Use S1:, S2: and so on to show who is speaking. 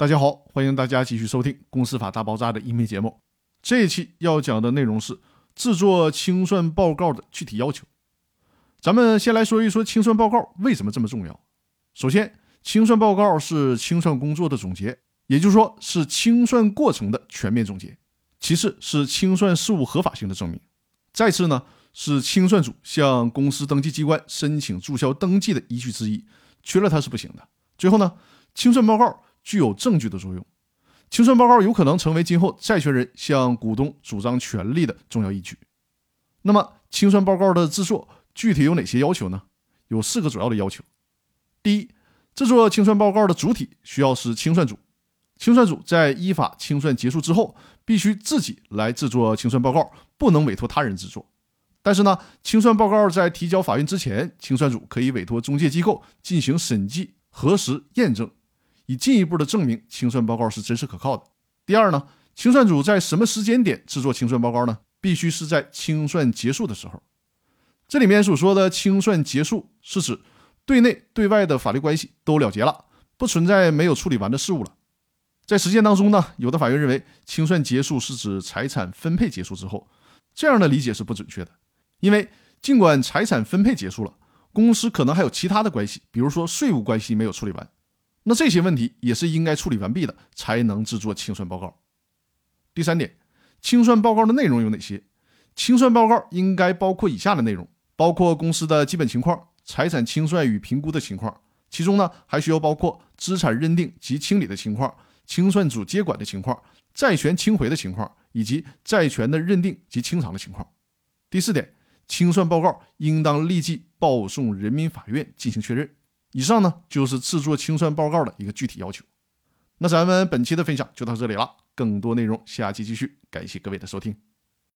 S1: 大家好，欢迎大家继续收听《公司法大爆炸》的音频节目。这一期要讲的内容是制作清算报告的具体要求。咱们先来说一说清算报告为什么这么重要。首先，清算报告是清算工作的总结，也就是说是清算过程的全面总结。其次是清算事务合法性的证明。再次呢，是清算组向公司登记机关申请注销登记的依据之一，缺了它是不行的。最后呢，清算报告。具有证据的作用，清算报告有可能成为今后债权人向股东主张权利的重要依据。那么，清算报告的制作具体有哪些要求呢？有四个主要的要求。第一，制作清算报告的主体需要是清算组，清算组在依法清算结束之后，必须自己来制作清算报告，不能委托他人制作。但是呢，清算报告在提交法院之前，清算组可以委托中介机构进行审计、核实、验证。以进一步的证明清算报告是真实可靠的。第二呢，清算组在什么时间点制作清算报告呢？必须是在清算结束的时候。这里面所说的清算结束，是指对内对外的法律关系都了结了，不存在没有处理完的事务了。在实践当中呢，有的法院认为清算结束是指财产分配结束之后，这样的理解是不准确的。因为尽管财产分配结束了，公司可能还有其他的关系，比如说税务关系没有处理完。那这些问题也是应该处理完毕的，才能制作清算报告。第三点，清算报告的内容有哪些？清算报告应该包括以下的内容：包括公司的基本情况、财产清算与评估的情况，其中呢还需要包括资产认定及清理的情况、清算组接管的情况、债权清回的情况，以及债权的认定及清偿的情况。第四点，清算报告应当立即报送人民法院进行确认。以上呢就是制作清算报告的一个具体要求。那咱们本期的分享就到这里了，更多内容下期继续。感谢各位的收听。